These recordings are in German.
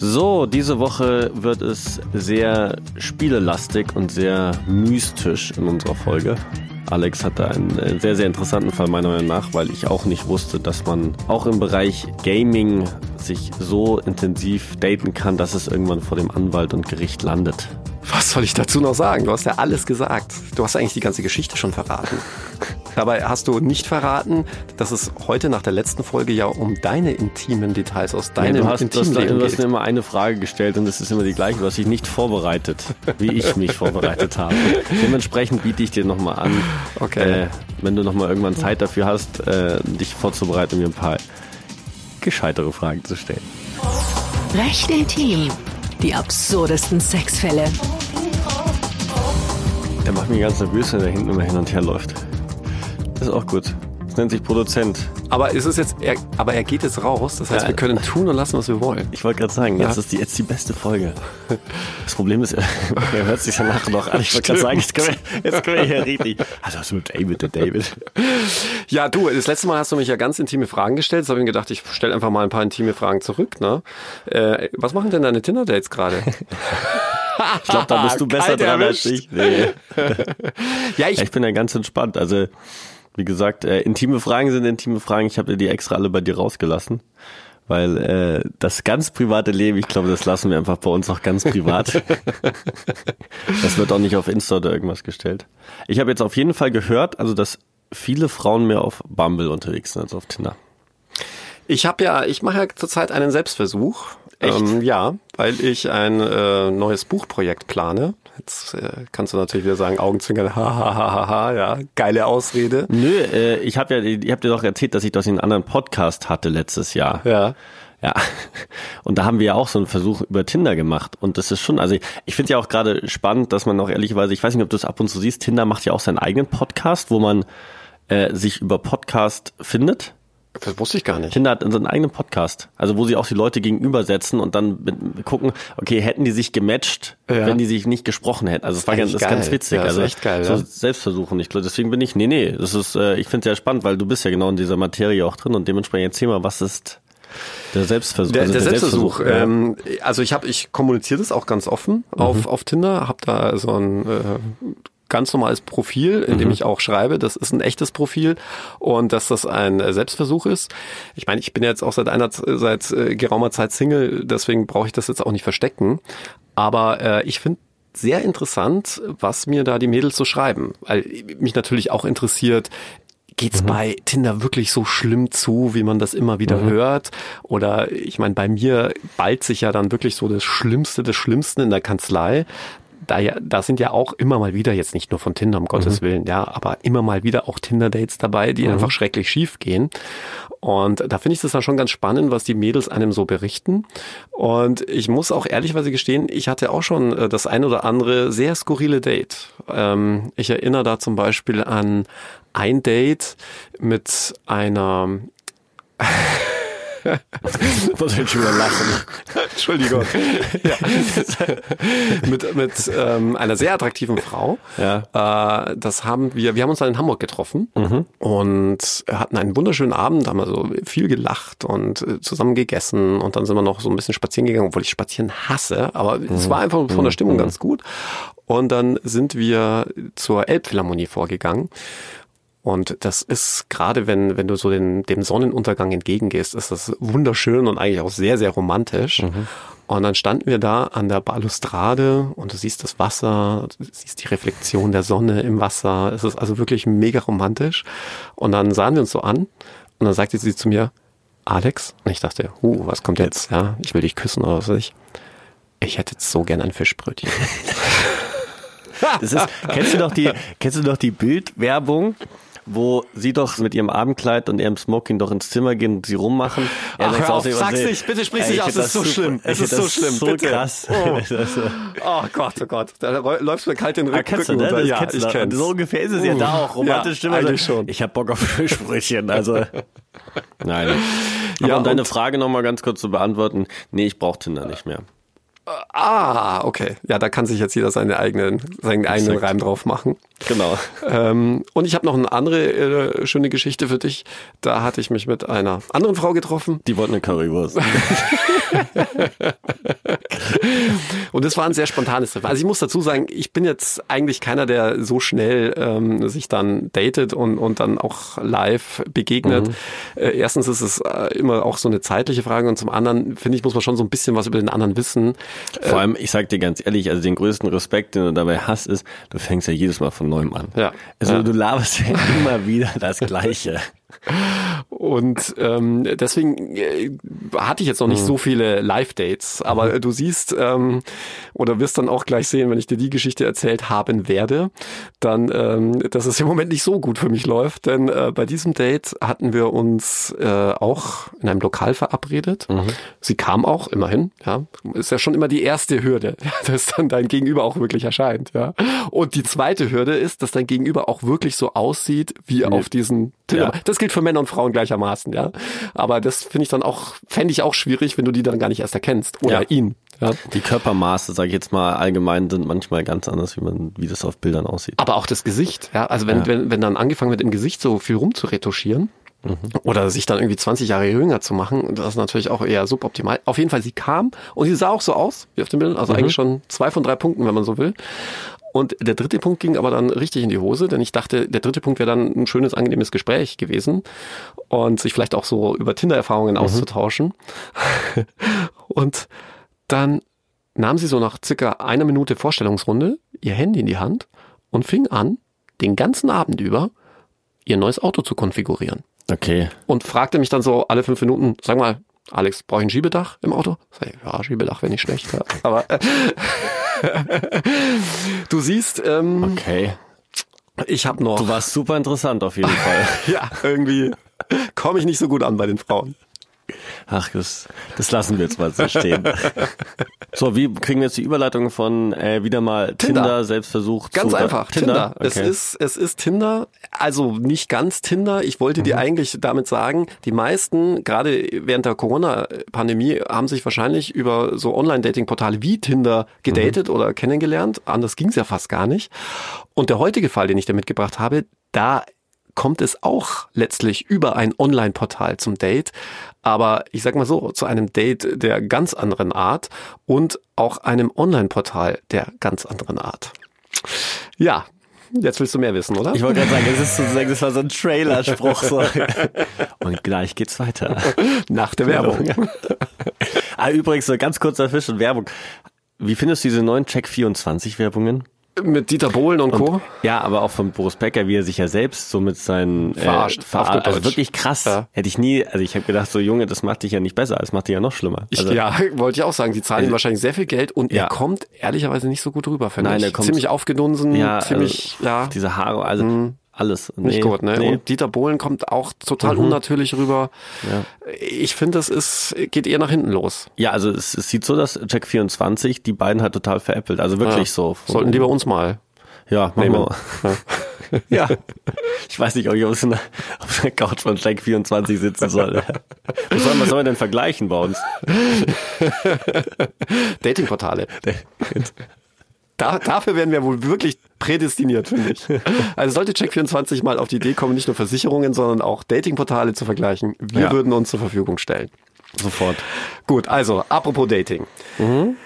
So, diese Woche wird es sehr spielelastig und sehr mystisch in unserer Folge. Alex hatte einen äh, sehr, sehr interessanten Fall meiner Meinung nach, weil ich auch nicht wusste, dass man auch im Bereich Gaming sich so intensiv daten kann, dass es irgendwann vor dem Anwalt und Gericht landet. Was soll ich dazu noch sagen? Du hast ja alles gesagt. Du hast eigentlich die ganze Geschichte schon verraten. Dabei hast du nicht verraten, dass es heute nach der letzten Folge ja um deine intimen Details aus deinem ja, du hast, intimen du hast, Leben du hast mir immer eine Frage gestellt und es ist immer die gleiche. Du hast dich nicht vorbereitet, wie ich mich vorbereitet habe. Dementsprechend biete ich dir nochmal an, Okay. äh, wenn du nochmal irgendwann Zeit dafür hast, äh, dich vorzubereiten und mir ein paar gescheitere Fragen zu stellen. Recht intim. Die absurdesten Sexfälle. Der macht mich ganz nervös, wenn er hinten immer hin und her läuft. Das ist auch gut. Nennt sich Produzent. Aber ist es jetzt, er, aber er geht jetzt raus. Das heißt, Ja. wir können tun und lassen, was wir wollen. Ich wollte gerade sagen, Ja. jetzt ist die, jetzt die beste Folge. Das Problem ist, er hört sich danach noch an. Ich wollte gerade sagen, jetzt können, wir, jetzt können wir hier richtig. Also was mit David, der David. Ja, du, das letzte Mal hast du mich ja ganz intime Fragen gestellt. Jetzt habe ich mir gedacht, ich stelle einfach mal ein paar intime Fragen zurück. Ne? Äh, was machen denn deine Tinder-Dates gerade? Ich glaube, da bist du besser dran als erwischt. ich. Nee. Ja, ich, Ja, ich bin ja ganz entspannt. Also, wie gesagt, äh, intime Fragen sind intime Fragen. Ich habe die extra alle bei dir rausgelassen. Weil äh, das ganz private Leben, ich glaube, das lassen wir einfach bei uns noch ganz privat. das wird auch nicht auf Insta oder irgendwas gestellt. Ich habe jetzt auf jeden Fall gehört, also dass viele Frauen mehr auf Bumble unterwegs sind als auf Tinder. ich habe ja, ich mache ja zurzeit einen Selbstversuch. Ähm, ja, weil ich ein äh, neues Buchprojekt plane. Jetzt äh, kannst du natürlich wieder sagen, Augenzwinkern, ha, ha, ha, ha, ha, ja, geile Ausrede. Nö, äh, ich habe ja, ich habe dir doch erzählt, dass ich das in einem anderen Podcast hatte letztes Jahr. Ja. Ja, und da haben wir ja auch so einen Versuch über Tinder gemacht. Und das ist schon, also ich, ich finde ja auch gerade spannend, dass man auch ehrlicherweise, ich weiß nicht, ob du es ab und zu siehst, Tinder macht ja auch seinen eigenen Podcast, wo man äh, sich über Podcast findet. Das wusste ich gar nicht. Tinder hat seinen eigenen Podcast, also wo sie auch die Leute gegenübersetzen und dann mit, gucken, okay, hätten die sich gematcht, Ja. wenn die sich nicht gesprochen hätten. Also es war ganz, das ist ganz witzig. Ja, das ist also echt geil, so ja. Selbstversuchen. Ich glaube, deswegen bin ich, nee, nee, das ist, äh, ich finde es ja spannend, weil du bist ja genau in dieser Materie auch drin und dementsprechend erzähl mal, was ist der Selbstversuch? Der, also der Selbstversuch. ja. Ähm, also ich habe, ich kommuniziere das auch ganz offen auf, auf Tinder, habe da so ein äh, ganz normales Profil, in dem ich auch schreibe, das ist ein echtes Profil und dass das ein äh, Selbstversuch ist. Ich meine, ich bin jetzt auch seit einer seit äh, geraumer Zeit Single, deswegen brauche ich das jetzt auch nicht verstecken. Aber äh, ich finde sehr interessant, was mir da die Mädels so schreiben, weil mich natürlich auch interessiert, Geht's bei Tinder wirklich so schlimm zu, wie man das immer wieder hört? Oder ich meine, bei mir ballt sich ja dann wirklich so das Schlimmste des Schlimmsten in der Kanzlei. Da, ja, da sind ja auch immer mal wieder, jetzt nicht nur von Tinder, um Gottes Willen, ja, aber immer mal wieder auch Tinder-Dates dabei, die einfach schrecklich schief gehen. Und da finde ich das dann schon ganz spannend, was die Mädels einem so berichten. Und ich muss auch ehrlichweise gestehen, ich hatte auch schon äh, das ein oder andere sehr skurrile Date. Ähm, ich erinnere da zum Beispiel an ein Date mit einer ich schon wieder lachen. Entschuldigung. ja. mit mit ähm, einer sehr attraktiven Frau. Ja. Äh, das haben wir, wir haben uns dann in Hamburg getroffen und hatten einen wunderschönen Abend, haben also viel gelacht und äh, zusammen gegessen und dann sind wir noch so ein bisschen spazieren gegangen, obwohl ich spazieren hasse, aber es war einfach von der Stimmung ganz gut. Und dann sind wir zur Elbphilharmonie vorgegangen. Und das ist gerade, wenn, wenn du so den, dem Sonnenuntergang entgegengehst, ist das wunderschön und eigentlich auch sehr, sehr romantisch. Und dann standen wir da an der Balustrade und du siehst das Wasser, du siehst die Reflexion der Sonne im Wasser. Es ist also wirklich mega romantisch. Und dann sahen wir uns so an und dann sagte sie zu mir, Alex, und ich dachte, uh, was kommt jetzt? Ja, ich will dich küssen oder was weiß ich. Ich hätte jetzt so gern ein Fischbrötchen. Das ist, kennst du noch die, kennst du noch die Bildwerbung? Wo sie doch mit ihrem Abendkleid und ihrem Smoking doch ins Zimmer gehen und sie rummachen. Er Ach, hör auf, sag's nicht, bitte sprich nicht ich aus, es ist so super. schlimm, es ist so schlimm, so bitte. krass. Oh. Oh Gott, oh Gott. Da läufst mir kalt den Ah, Rücken kennst du, ne? Das Ja, kennst du ich kenn's. So ungefähr ist es ja da auch. Romantische Ja, Stimme. eigentlich schon. Ich hab Bock auf Fischbrötchen. Also. Nein. Aber Ja, um deine Frage nochmal ganz kurz zu beantworten. Nee, ich brauche Tinder nicht mehr. Ah, okay. Ja, da kann sich jetzt jeder seinen eigenen, seinen eigenen Exakt. Reim drauf machen. Genau. Ähm, und ich habe noch eine andere äh, schöne Geschichte für dich. Da hatte ich mich mit einer anderen Frau getroffen. Die wollten eine Currywurst. Und das war ein sehr spontanes Treffen. Also ich muss dazu sagen, ich bin jetzt eigentlich keiner, der so schnell ähm, sich dann datet und, und dann auch live begegnet. Mhm. Äh, erstens ist es äh, immer auch so eine zeitliche Frage und zum anderen, finde ich, muss man schon so ein bisschen was über den anderen wissen. Vor allem, ich sag dir ganz ehrlich, also den größten Respekt, den du dabei hast, ist, du fängst ja jedes Mal von neuem an. Ja. Also ja. du laberst ja immer wieder das Gleiche. Und ähm, deswegen äh, hatte ich jetzt noch nicht mhm. so viele Live-Dates, aber mhm. du siehst ähm, oder wirst dann auch gleich sehen, wenn ich dir die Geschichte erzählt haben werde, dann, ähm, dass es im Moment nicht so gut für mich läuft. Denn äh, bei diesem Date hatten wir uns äh, auch in einem Lokal verabredet. Mhm. Sie kam auch immerhin. Ja, ist ja schon immer die erste Hürde, dass dann dein Gegenüber auch wirklich erscheint. Ja, und die zweite Hürde ist, dass dein Gegenüber auch wirklich so aussieht wie auf diesen. Ja. Das gilt für Männer und Frauen gleichermaßen, ja. Aber das finde ich dann auch, fände ich auch schwierig, wenn du die dann gar nicht erst erkennst. Oder ja. ihn. Ja. Die Körpermaße, sage ich jetzt mal allgemein, sind manchmal ganz anders, wie man, wie das auf Bildern aussieht. Aber auch das Gesicht, ja. Also wenn, ja. wenn, wenn dann angefangen wird, im Gesicht so viel rumzuretuschieren, mhm. oder sich dann irgendwie 20 Jahre jünger zu machen, das ist natürlich auch eher suboptimal. Auf jeden Fall, sie kam und sie sah auch so aus, wie auf dem Bild, also mhm. eigentlich schon zwei von drei Punkten, wenn man so will. Und der dritte Punkt ging aber dann richtig in die Hose, denn ich dachte, der dritte Punkt wäre dann ein schönes, angenehmes Gespräch gewesen und sich vielleicht auch so über Tinder-Erfahrungen mhm. auszutauschen. und dann nahm sie so nach circa einer Minute Vorstellungsrunde ihr Handy in die Hand und fing an, den ganzen Abend über ihr neues Auto zu konfigurieren. Okay. Und fragte mich dann so alle fünf Minuten, sag mal, Alex, brauche ich ein Schiebedach im Auto? Sag ich, ja, Schiebedach wäre nicht schlecht. Aber äh, du siehst, ähm, okay. Ich habe noch. Du warst super interessant auf jeden Fall. ja, irgendwie komme ich nicht so gut an bei den Frauen. Ach, das, das lassen wir jetzt mal so stehen. so, wie kriegen wir jetzt die Überleitung von äh, wieder mal Tinder, Tinder Selbstversuch Ganz zu einfach, Tinder. Tinder. Okay. Es ist es ist Tinder, also nicht ganz Tinder. Ich wollte mhm. dir eigentlich damit sagen, die meisten gerade während der Corona Pandemie haben sich wahrscheinlich über so Online Dating Portale wie Tinder gedatet mhm. oder kennengelernt. Anders ging es ja fast gar nicht. Und der heutige Fall, den ich dir mitgebracht habe, da kommt es auch letztlich über ein Online-Portal zum Date, aber ich sag mal so, zu einem Date der ganz anderen Art und auch einem Online-Portal der ganz anderen Art. Ja, Jetzt willst du mehr wissen, oder? Ich wollte gerade sagen, das ist sozusagen, das war so ein Trailerspruch. So. Und gleich geht's weiter. Nach der Werbung. ah, übrigens, so ganz kurzer Fisch und Werbung. Wie findest du diese neuen Check24-Werbungen? Mit Dieter Bohlen und, und, Co. Ja, aber auch von Boris Becker, wie er sich ja selbst so mit seinen verarscht, äh, verarscht also wirklich krass. Ja. Hätte ich nie, also ich habe gedacht, so Junge, das macht dich ja nicht besser, das macht dich ja noch schlimmer. Also, ich, ja, wollte ich auch sagen, sie zahlen ihm äh, wahrscheinlich sehr viel Geld und ja. er kommt ehrlicherweise nicht so gut rüber, finde Nein, ich. Er kommt, ziemlich aufgedunsen, ja, ziemlich, also, ja. Diese Haare, also mhm alles. Nee, nicht gut, ne? Nee. Und Dieter Bohlen kommt auch total mhm. unnatürlich rüber. Ja. Ich finde, es ist, geht eher nach hinten los. Ja, also es, es sieht so, dass Check 24 die beiden halt total veräppelt. Also wirklich ja. so. Sollten die bei uns mal ja, machen wir. Ja. Ich weiß nicht, ob ich auf einer, einer Couch von Check 24 sitzen soll. Was sollen, was sollen wir denn vergleichen bei uns? Datingportale. Da, dafür werden wir wohl wirklich prädestiniert, finde ich. Also sollte Check24 mal auf die Idee kommen, nicht nur Versicherungen, sondern auch Datingportale zu vergleichen. Wir ja. würden uns zur Verfügung stellen. Sofort. Gut, also apropos Dating. Mhm.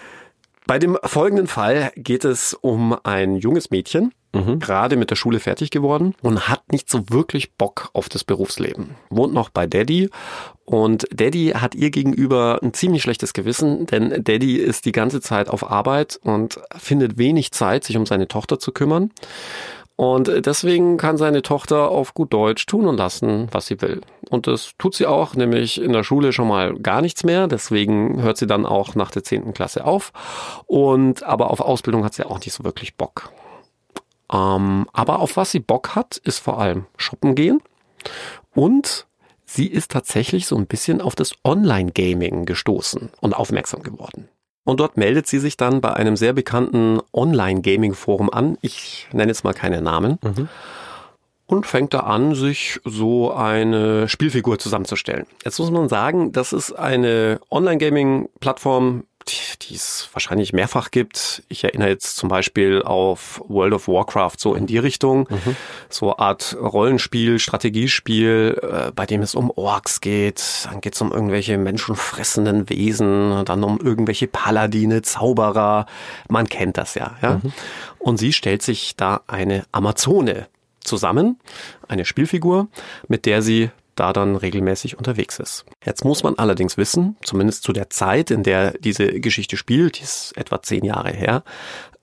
Bei dem folgenden Fall geht es um ein junges Mädchen, mhm. gerade mit der Schule fertig geworden und hat nicht so wirklich Bock auf das Berufsleben. Wohnt noch bei Daddy und Daddy hat ihr gegenüber ein ziemlich schlechtes Gewissen, denn Daddy ist die ganze Zeit auf Arbeit und findet wenig Zeit, sich um seine Tochter zu kümmern. Und deswegen kann seine Tochter auf gut Deutsch tun und lassen, was sie will. Und das tut sie auch, nämlich in der Schule schon mal gar nichts mehr. Deswegen hört sie dann auch nach der zehnten Klasse auf. Und aber auf Ausbildung hat sie auch nicht so wirklich Bock. Ähm, aber auf was sie Bock hat, ist vor allem shoppen gehen. Und sie ist tatsächlich so ein bisschen auf das Online-Gaming gestoßen und aufmerksam geworden. Und dort meldet sie sich dann bei einem sehr bekannten Online-Gaming-Forum an. Ich nenne jetzt mal keine Namen. Mhm. Und fängt da an, sich so eine Spielfigur zusammenzustellen. Jetzt muss man sagen, das ist eine Online-Gaming-Plattform, die, die es wahrscheinlich mehrfach gibt. Ich erinnere jetzt zum Beispiel auf World of Warcraft so in die Richtung. Mhm. So Art Rollenspiel, Strategiespiel, äh, bei dem es um Orks geht. Dann geht es um irgendwelche menschenfressenden Wesen, dann um irgendwelche Paladine, Zauberer. Man kennt das ja. ja? Mhm. Und sie stellt sich da eine Amazone zusammen, eine Spielfigur, mit der sie da dann regelmäßig unterwegs ist. Jetzt muss man allerdings wissen, zumindest zu der Zeit, in der diese Geschichte spielt, die ist etwa zehn Jahre her,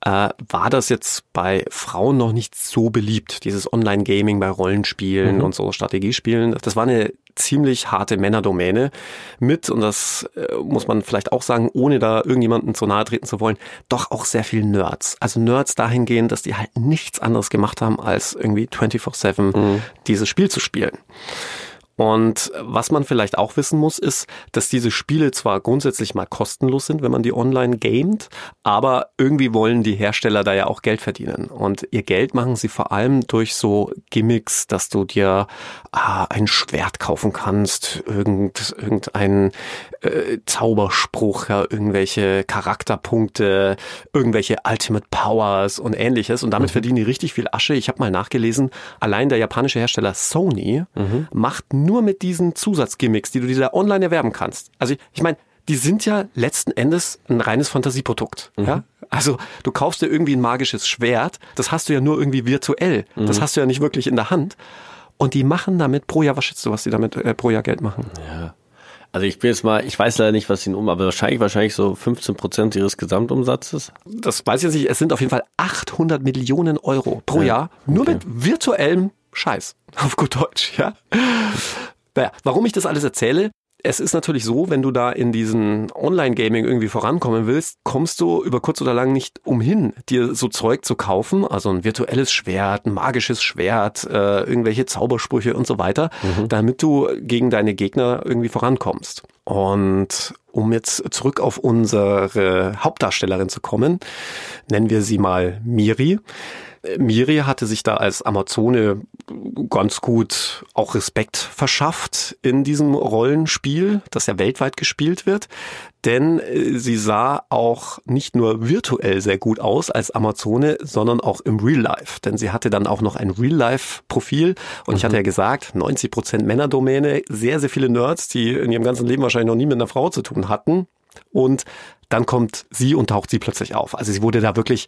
äh, war das jetzt bei Frauen noch nicht so beliebt, dieses Online-Gaming bei Rollenspielen mhm. und so Strategiespielen. Das war eine ziemlich harte Männerdomäne mit, und das äh, muss man vielleicht auch sagen, ohne da irgendjemanden zu nahe treten zu wollen, doch auch sehr viel Nerds. Also Nerds dahingehend, dass die halt nichts anderes gemacht haben, als irgendwie 24-7 mhm. dieses Spiel zu spielen. Und was man vielleicht auch wissen muss, ist, dass diese Spiele zwar grundsätzlich mal kostenlos sind, wenn man die online gamet, aber irgendwie wollen die Hersteller da ja auch Geld verdienen. Und ihr Geld machen sie vor allem durch so Gimmicks, dass du dir ah, ein Schwert kaufen kannst, irgend, irgendein äh, Zauberspruch, ja, irgendwelche Charakterpunkte, irgendwelche Ultimate Powers und ähnliches. Und damit mhm. verdienen die richtig viel Asche. Ich habe mal nachgelesen, allein der japanische Hersteller Sony mhm. macht nur mit diesen Zusatzgimmicks, die du dieser online erwerben kannst. Also ich, ich meine, die sind ja letzten Endes ein reines Fantasieprodukt. Mhm. Ja? Also du kaufst dir irgendwie ein magisches Schwert, das hast du ja nur irgendwie virtuell. Mhm. Das hast du ja nicht wirklich in der Hand. Und die machen damit pro Jahr, was schätzt du, was die damit äh, pro Jahr Geld machen? Ja. Also ich bin jetzt mal, ich weiß leider nicht, was sie um, aber wahrscheinlich, wahrscheinlich so 15 Prozent ihres Gesamtumsatzes. Das weiß ich jetzt nicht. Es sind auf jeden Fall 800 Millionen Euro pro ja. Jahr. Nur okay. mit virtuellem Scheiß. Auf gut Deutsch, ja. Naja, warum ich das alles erzähle? Es ist natürlich so, wenn du da in diesen Online-Gaming irgendwie vorankommen willst, kommst du über kurz oder lang nicht umhin, dir so Zeug zu kaufen, also ein virtuelles Schwert, ein magisches Schwert, äh, irgendwelche Zaubersprüche und so weiter, mhm. damit du gegen deine Gegner irgendwie vorankommst. Und um jetzt zurück auf unsere Hauptdarstellerin zu kommen, nennen wir sie mal Miri. Miri hatte sich da als Amazone ganz gut auch Respekt verschafft in diesem Rollenspiel, das ja weltweit gespielt wird. Denn äh, sie sah auch nicht nur virtuell sehr gut aus als Amazone, sondern auch im Real Life. Denn sie hatte dann auch noch ein Real Life Profil. Und mhm. ich hatte ja gesagt, 90 Prozent Männerdomäne, sehr, sehr viele Nerds, die in ihrem ganzen Leben wahrscheinlich noch nie mit einer Frau zu tun hatten. Und dann kommt sie und taucht sie plötzlich auf. Also sie wurde da wirklich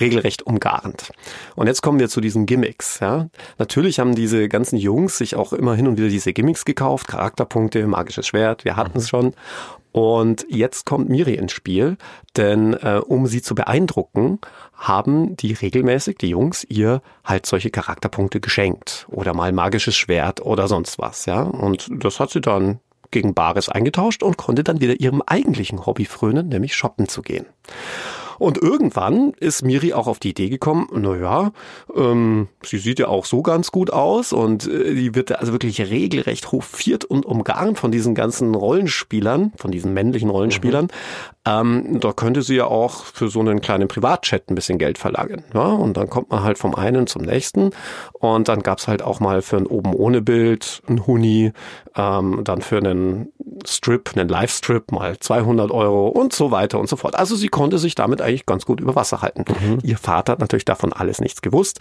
regelrecht umgarnt. Und jetzt kommen wir zu diesen Gimmicks. Ja. Natürlich haben diese ganzen Jungs sich auch immer hin und wieder diese Gimmicks gekauft, Charakterpunkte, magisches Schwert, wir hatten es schon. Und jetzt kommt Miri ins Spiel, denn äh, um sie zu beeindrucken, haben die regelmäßig, die Jungs, ihr halt solche Charakterpunkte geschenkt oder mal magisches Schwert oder sonst was, ja. Und das hat sie dann gegen Bares eingetauscht und konnte dann wieder ihrem eigentlichen Hobby frönen, nämlich shoppen zu gehen. Und irgendwann ist Miri auch auf die Idee gekommen, naja, ähm, sie sieht ja auch so ganz gut aus und äh, die wird also wirklich regelrecht hofiert und umgarnt von diesen ganzen Rollenspielern, von diesen männlichen Rollenspielern. Mhm. Ähm, da könnte sie ja auch für so einen kleinen Privatchat ein bisschen Geld verlangen. Ja? Und dann kommt man halt vom einen zum nächsten. Und dann gab's halt auch mal für ein oben ohne Bild ein Huni, ähm, dann für einen Strip, einen Live-Strip mal 200 Euro und so weiter und so fort. Also sie konnte sich damit eigentlich ganz gut über Wasser halten. Mhm. Ihr Vater hat natürlich davon alles nichts gewusst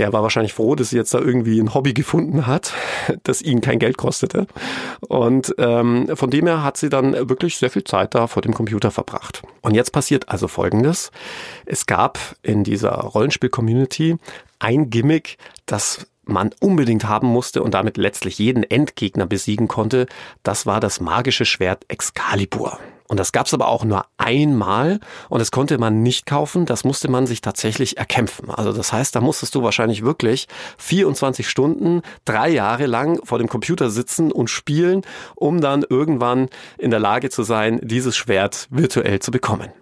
der war wahrscheinlich froh, dass sie jetzt da irgendwie ein Hobby gefunden hat, das ihn kein Geld kostete. Und ähm, von dem her hat sie dann wirklich sehr viel Zeit da vor dem Computer verbracht. Und jetzt passiert also Folgendes. Es gab in dieser Rollenspiel-Community ein Gimmick, das man unbedingt haben musste und damit letztlich jeden Endgegner besiegen konnte. Das war das magische Schwert Excalibur. Und das gab es aber auch nur einmal und das konnte man nicht kaufen, das musste man sich tatsächlich erkämpfen. Also das heißt, da musstest du wahrscheinlich wirklich 24 Stunden, drei Jahre lang vor dem Computer sitzen und spielen, um dann irgendwann in der Lage zu sein, dieses Schwert virtuell zu bekommen.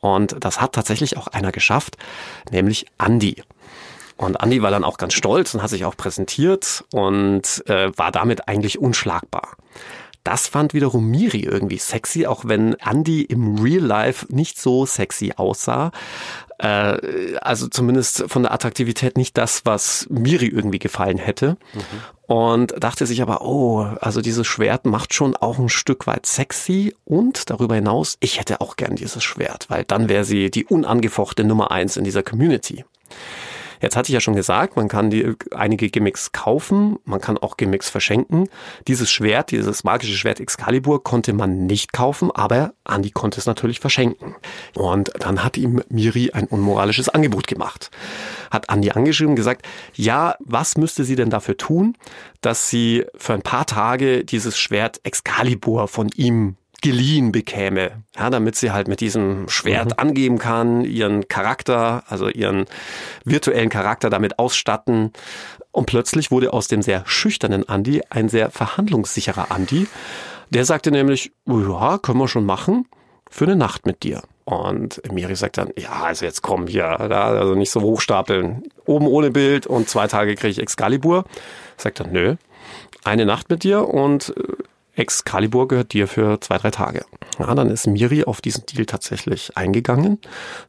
Und das hat tatsächlich auch einer geschafft, nämlich Andy. Und Andy war dann auch ganz stolz und hat sich auch präsentiert und äh, war damit eigentlich unschlagbar. Das fand wiederum Miri irgendwie sexy, auch wenn Andy im Real Life nicht so sexy aussah. Äh, also zumindest von der Attraktivität nicht das, was Miri irgendwie gefallen hätte. Und dachte sich aber, oh, also dieses Schwert macht schon auch ein Stück weit sexy und darüber hinaus, ich hätte auch gern dieses Schwert, weil dann wäre sie die unangefochte Nummer eins in dieser Community. Jetzt hatte ich ja schon gesagt, man kann die, einige Gimmicks kaufen, man kann auch Gimmicks verschenken. Dieses Schwert, dieses magische Schwert Excalibur konnte man nicht kaufen, aber Andy konnte es natürlich verschenken. Und dann hat ihm Miri ein unmoralisches Angebot gemacht. Hat Andy angeschrieben gesagt, ja, was müsste sie denn dafür tun, dass sie für ein paar Tage dieses Schwert Excalibur von ihm geliehen bekäme, ja, damit sie halt mit diesem Schwert mhm. angeben kann, ihren Charakter, also ihren virtuellen Charakter damit ausstatten. Und plötzlich wurde aus dem sehr schüchternen Andy ein sehr verhandlungssicherer Andy. Der sagte nämlich, ja, können wir schon machen, für eine Nacht mit dir. Und Miri sagt dann, ja, also jetzt komm hier, also nicht so hochstapeln. Oben ohne Bild und zwei Tage kriege ich Excalibur. Sagt dann, nö, eine Nacht mit dir und äh, Excalibur gehört dir für zwei, drei Tage. Ja, dann ist Miri auf diesen Deal tatsächlich eingegangen.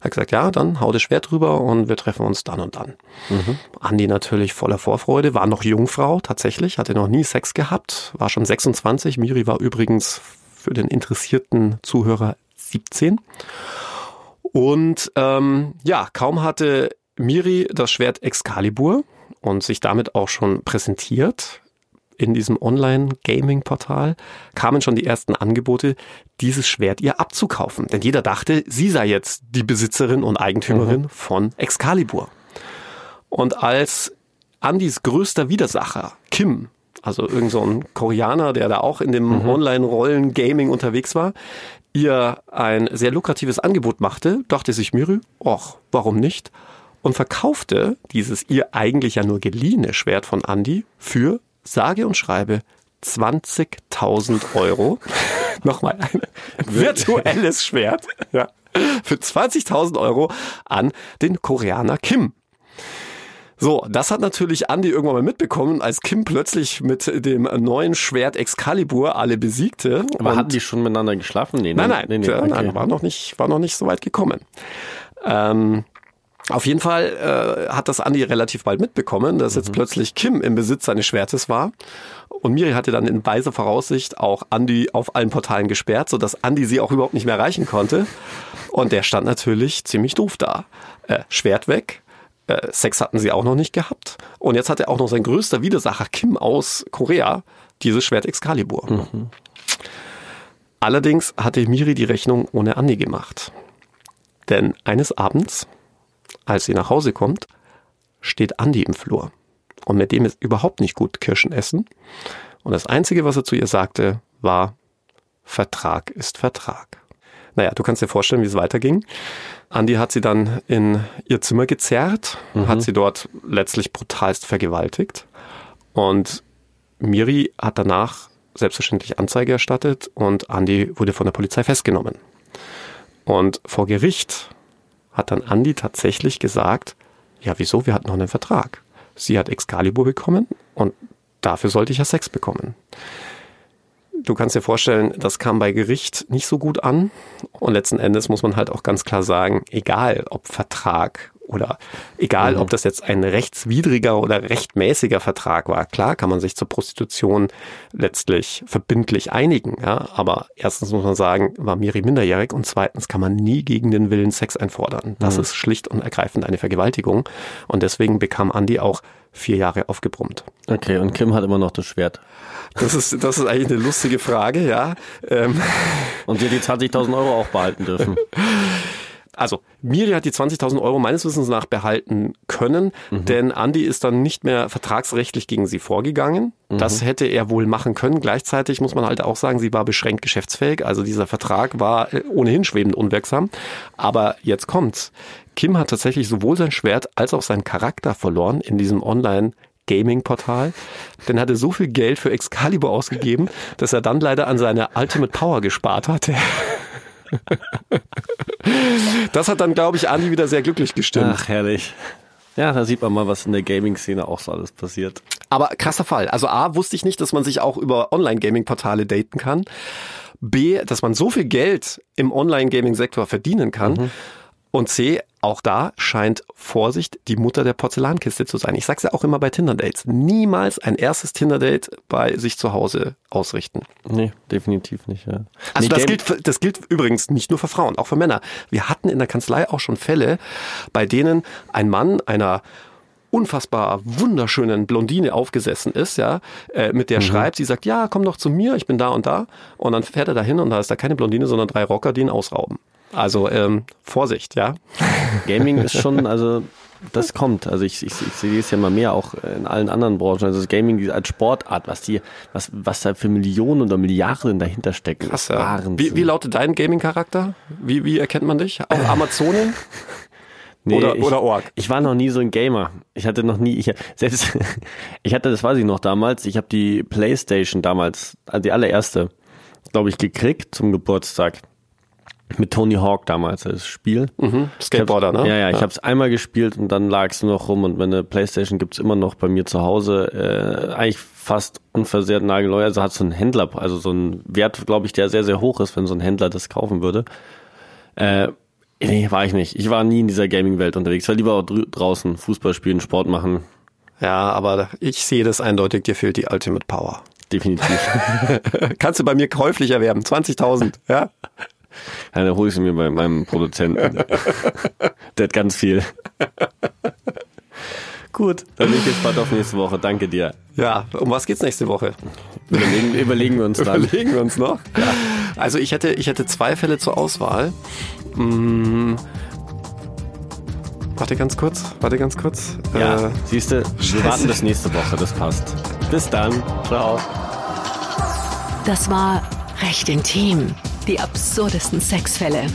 Hat gesagt, ja, dann hau das Schwert drüber und wir treffen uns dann und dann. Mhm. Andi natürlich voller Vorfreude, war noch Jungfrau tatsächlich, hatte noch nie Sex gehabt, war schon 26. Miri war übrigens für den interessierten Zuhörer 17. Und ähm, ja, kaum hatte Miri das Schwert Excalibur und sich damit auch schon präsentiert, in diesem Online-Gaming-Portal kamen schon die ersten Angebote, dieses Schwert ihr abzukaufen. Denn jeder dachte, sie sei jetzt die Besitzerin und Eigentümerin mhm. von Excalibur. Und als Andys größter Widersacher, Kim, also irgend so ein Koreaner, der da auch in dem mhm. Online-Rollen-Gaming unterwegs war, ihr ein sehr lukratives Angebot machte, dachte sich Miri, ach, warum nicht? Und verkaufte dieses ihr eigentlich ja nur geliehene Schwert von Andy für sage und schreibe 20.000 Euro. Nochmal ein virtuelles Schwert. Ja, für 20.000 Euro an den Koreaner Kim. So, das hat natürlich Andy irgendwann mal mitbekommen, als Kim plötzlich mit dem neuen Schwert Excalibur alle besiegte. Aber hatten die schon miteinander geschlafen? Nee, nein, nein, nein, nee, okay. nein war noch nicht, war noch nicht so weit gekommen. Ähm, auf jeden Fall äh, hat das Andi relativ bald mitbekommen, dass jetzt mhm. plötzlich Kim im Besitz seines Schwertes war. Und Miri hatte dann in weiser Voraussicht auch Andi auf allen Portalen gesperrt, sodass Andi sie auch überhaupt nicht mehr erreichen konnte. Und der stand natürlich ziemlich doof da. Äh, Schwert weg, äh, Sex hatten sie auch noch nicht gehabt. Und jetzt hat er auch noch sein größter Widersacher Kim aus Korea, dieses Schwert Excalibur. Mhm. Allerdings hatte Miri die Rechnung ohne Andi gemacht. Denn eines Abends als sie nach Hause kommt, steht Andi im Flur. Und mit dem ist überhaupt nicht gut Kirschen essen. Und das Einzige, was er zu ihr sagte, war, Vertrag ist Vertrag. Naja, du kannst dir vorstellen, wie es weiterging. Andi hat sie dann in ihr Zimmer gezerrt, mhm. hat sie dort letztlich brutalst vergewaltigt. Und Miri hat danach selbstverständlich Anzeige erstattet und Andi wurde von der Polizei festgenommen. Und vor Gericht hat dann Andi tatsächlich gesagt, ja wieso, wir hatten noch einen Vertrag. Sie hat Excalibur bekommen und dafür sollte ich ja Sex bekommen. Du kannst dir vorstellen, das kam bei Gericht nicht so gut an. Und letzten Endes muss man halt auch ganz klar sagen, egal ob Vertrag oder egal, mhm. ob das jetzt ein rechtswidriger oder rechtmäßiger Vertrag war. Klar kann man sich zur Prostitution letztlich verbindlich einigen, ja, aber erstens muss man sagen, war Miri minderjährig und zweitens kann man nie gegen den Willen Sex einfordern. Das mhm. ist schlicht und ergreifend eine Vergewaltigung und deswegen bekam Andi auch vier Jahre aufgebrummt. Okay, und Kim hat immer noch das Schwert. Das ist, das ist eigentlich eine lustige Frage, ja. Ähm. Und dir die 20.000 Euro auch behalten dürfen. Also, Miri hat die 20.000 Euro meines Wissens nach behalten können, mhm. denn Andy ist dann nicht mehr vertragsrechtlich gegen sie vorgegangen. Mhm. Das hätte er wohl machen können. Gleichzeitig muss man halt auch sagen, sie war beschränkt geschäftsfähig. Also dieser Vertrag war äh, ohnehin schwebend unwirksam. Aber jetzt kommt's. Kim hat tatsächlich sowohl sein Schwert als auch seinen Charakter verloren in diesem Online- Gaming-Portal, denn er hatte so viel Geld für Excalibur ausgegeben, dass er dann leider an seine Ultimate Power gespart hatte. Das hat dann, glaube ich, Andi wieder sehr glücklich gestimmt. Ach, herrlich. Ja, da sieht man mal, was in der Gaming-Szene auch so alles passiert. Aber krasser Fall. Also A, wusste ich nicht, dass man sich auch über Online-Gaming-Portale daten kann. B, dass man so viel Geld im Online-Gaming-Sektor verdienen kann. Mhm. Und C, auch da scheint Vorsicht die Mutter der Porzellankiste zu sein. Ich sag's ja auch immer bei Tinder-Dates. Niemals ein erstes Tinder-Date bei sich zu Hause ausrichten. Nee, definitiv nicht. Ja. Also nee, das gilt, für, das gilt übrigens nicht nur für Frauen, auch für Männer. Wir hatten in der Kanzlei auch schon Fälle, bei denen ein Mann einer unfassbar wunderschönen Blondine aufgesessen ist, ja, äh, mit der mhm. schreibt, sie sagt, ja, komm doch zu mir, ich bin da und da. Und dann fährt er dahin und da ist da keine Blondine, sondern drei Rocker, die ihn ausrauben. Also ähm, Vorsicht, ja. Gaming ist schon, also das kommt. Also ich, ich, ich sehe es ja mal mehr auch in allen anderen Branchen. Also das Gaming als Sportart, was die, was, was da für Millionen oder Milliarden dahinter stecken. Krass, ja. Wie, wie lautet dein Gaming-Charakter? Wie, wie erkennt man dich? Auch Amazonen? Nee, oder, ich, oder Org. Ich war noch nie so ein Gamer. Ich hatte noch nie, ich selbst, ich hatte, das weiß ich noch damals, ich habe die Playstation damals, also die allererste, glaube ich, gekriegt zum Geburtstag mit Tony Hawk damals das Spiel. Mhm, Skateboarder, ne? Ja, ja, ich ja. habe es einmal gespielt und dann lag es nur noch rum und meine Playstation gibt's immer noch bei mir zu Hause. Äh, eigentlich fast unversehrt nagelneu. Also hat so einen Händler, also so einen Wert, glaube ich, der sehr, sehr hoch ist, wenn so ein Händler das kaufen würde. Äh, nee, war ich nicht. Ich war nie in dieser Gaming-Welt unterwegs. Ich war lieber draußen Fußball spielen, Sport machen. Ja, aber ich sehe das eindeutig, dir fehlt die Ultimate Power. Definitiv. Kannst du bei mir käuflich erwerben. 20.000, ja? Ja, dann hole ich sie mir bei meinem Produzenten. Der hat ganz viel. Gut, dann bin ich gespannt auf nächste Woche. Danke dir. Ja, um was geht's nächste Woche? Überlegen, überlegen wir uns dann. Überlegen wir uns noch. Ja. Also ich hätte, ich hätte zwei Fälle zur Auswahl. Hm. Warte ganz kurz, warte ganz kurz. Ja, äh, siehst du, wir warten bis nächste Woche, das passt. Bis dann, ciao. Das war recht intim die absurdesten Sexfälle.